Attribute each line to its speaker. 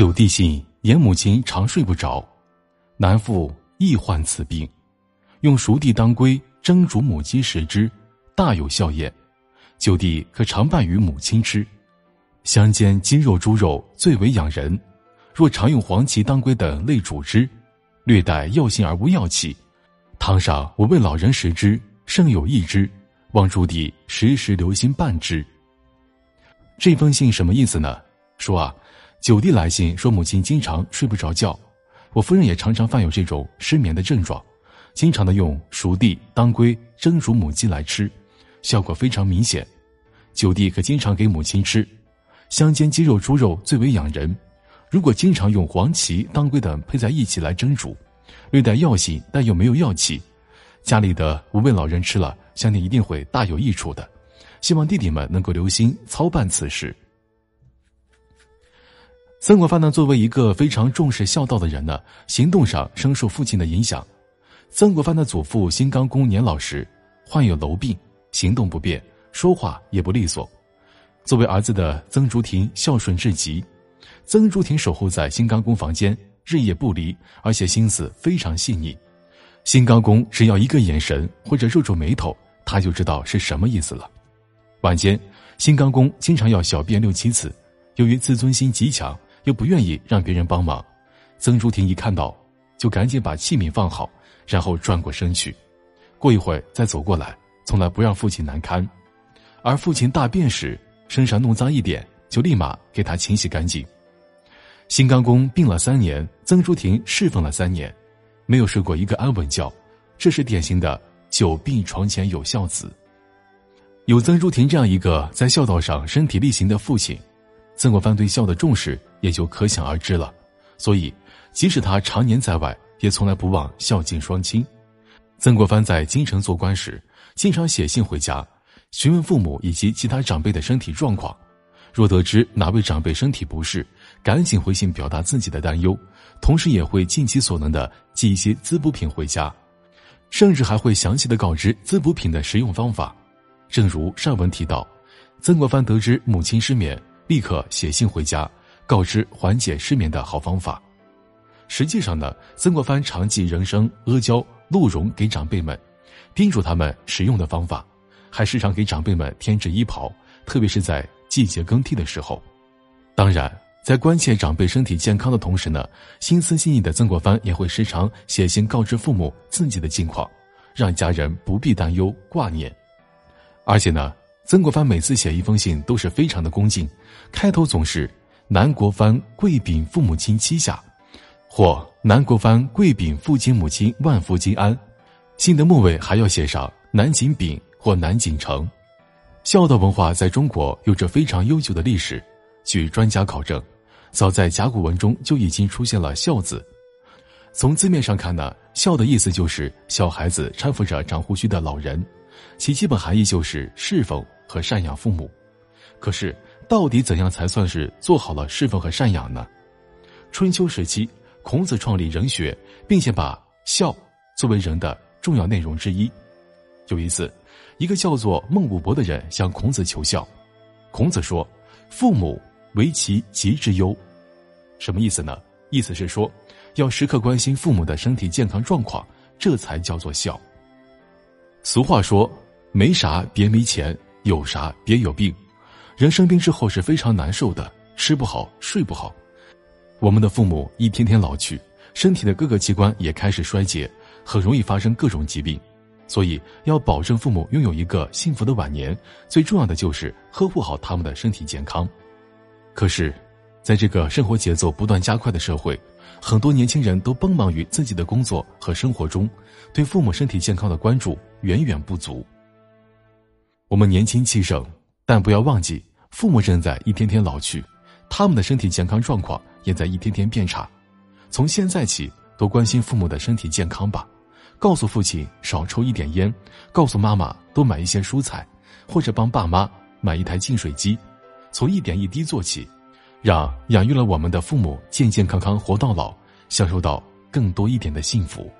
Speaker 1: 九弟信言母亲常睡不着，男妇亦患此病，用熟地当归蒸煮母鸡食之，大有效验。九弟可常拌与母亲吃，香煎鸡肉、猪肉最为养人。若常用黄芪、当归等类煮之，略带药性而无药气。汤上我为老人食之，甚有益之。望朱棣时时留心办之。这封信什么意思呢？说啊，九弟来信说母亲经常睡不着觉，我夫人也常常犯有这种失眠的症状，经常的用熟地、当归蒸煮母鸡来吃。效果非常明显，九弟可经常给母亲吃，香煎鸡肉、猪肉最为养人。如果经常用黄芪、当归等配在一起来蒸煮，略带药性但又没有药气，家里的五位老人吃了，相信一定会大有益处的。希望弟弟们能够留心操办此事。曾国藩呢，作为一个非常重视孝道的人呢，行动上深受父亲的影响。曾国藩的祖父新刚公年老时，患有瘘病。行动不便，说话也不利索。作为儿子的曾竹亭孝顺至极，曾竹亭守候在新刚公房间，日夜不离，而且心思非常细腻。新刚公只要一个眼神或者皱皱眉头，他就知道是什么意思了。晚间，新刚公经常要小便六七次，由于自尊心极强，又不愿意让别人帮忙，曾竹亭一看到，就赶紧把器皿放好，然后转过身去，过一会儿再走过来。从来不让父亲难堪，而父亲大便时身上弄脏一点，就立马给他清洗干净。新刚公病了三年，曾竹亭侍奉了三年，没有睡过一个安稳觉，这是典型的久病床前有孝子。有曾竹亭这样一个在孝道上身体力行的父亲，曾国藩对孝的重视也就可想而知了。所以，即使他常年在外，也从来不忘孝敬双亲。曾国藩在京城做官时。经常写信回家，询问父母以及其他长辈的身体状况。若得知哪位长辈身体不适，赶紧回信表达自己的担忧，同时也会尽其所能的寄一些滋补品回家，甚至还会详细的告知滋补品的食用方法。正如上文提到，曾国藩得知母亲失眠，立刻写信回家，告知缓解失眠的好方法。实际上呢，曾国藩常寄人参、阿胶、鹿茸给长辈们。叮嘱他们使用的方法，还时常给长辈们添置衣袍，特别是在季节更替的时候。当然，在关切长辈身体健康的同时呢，心思细腻的曾国藩也会时常写信告知父母自己的近况，让家人不必担忧挂念。而且呢，曾国藩每次写一封信都是非常的恭敬，开头总是“南国藩跪禀父母亲膝下”，或“南国藩跪禀父亲母亲万福金安”。信的末尾还要写上南锦丙或南锦城。孝道文化在中国有着非常悠久的历史。据专家考证，早在甲骨文中就已经出现了“孝”字。从字面上看呢，“孝”的意思就是小孩子搀扶着长胡须的老人，其基本含义就是侍奉和赡养父母。可是，到底怎样才算是做好了侍奉和赡养呢？春秋时期，孔子创立人学，并且把孝作为人的。重要内容之一。有一次，一个叫做孟武伯的人向孔子求孝，孔子说：“父母为其疾之忧。”什么意思呢？意思是说，要时刻关心父母的身体健康状况，这才叫做孝。俗话说：“没啥别没钱，有啥别有病。”人生病之后是非常难受的，吃不好，睡不好。我们的父母一天天老去，身体的各个器官也开始衰竭。很容易发生各种疾病，所以要保证父母拥有一个幸福的晚年，最重要的就是呵护好他们的身体健康。可是，在这个生活节奏不断加快的社会，很多年轻人都奔忙于自己的工作和生活中，对父母身体健康的关注远远不足。我们年轻气盛，但不要忘记，父母正在一天天老去，他们的身体健康状况也在一天天变差。从现在起。多关心父母的身体健康吧，告诉父亲少抽一点烟，告诉妈妈多买一些蔬菜，或者帮爸妈买一台净水机，从一点一滴做起，让养育了我们的父母健健康康活到老，享受到更多一点的幸福。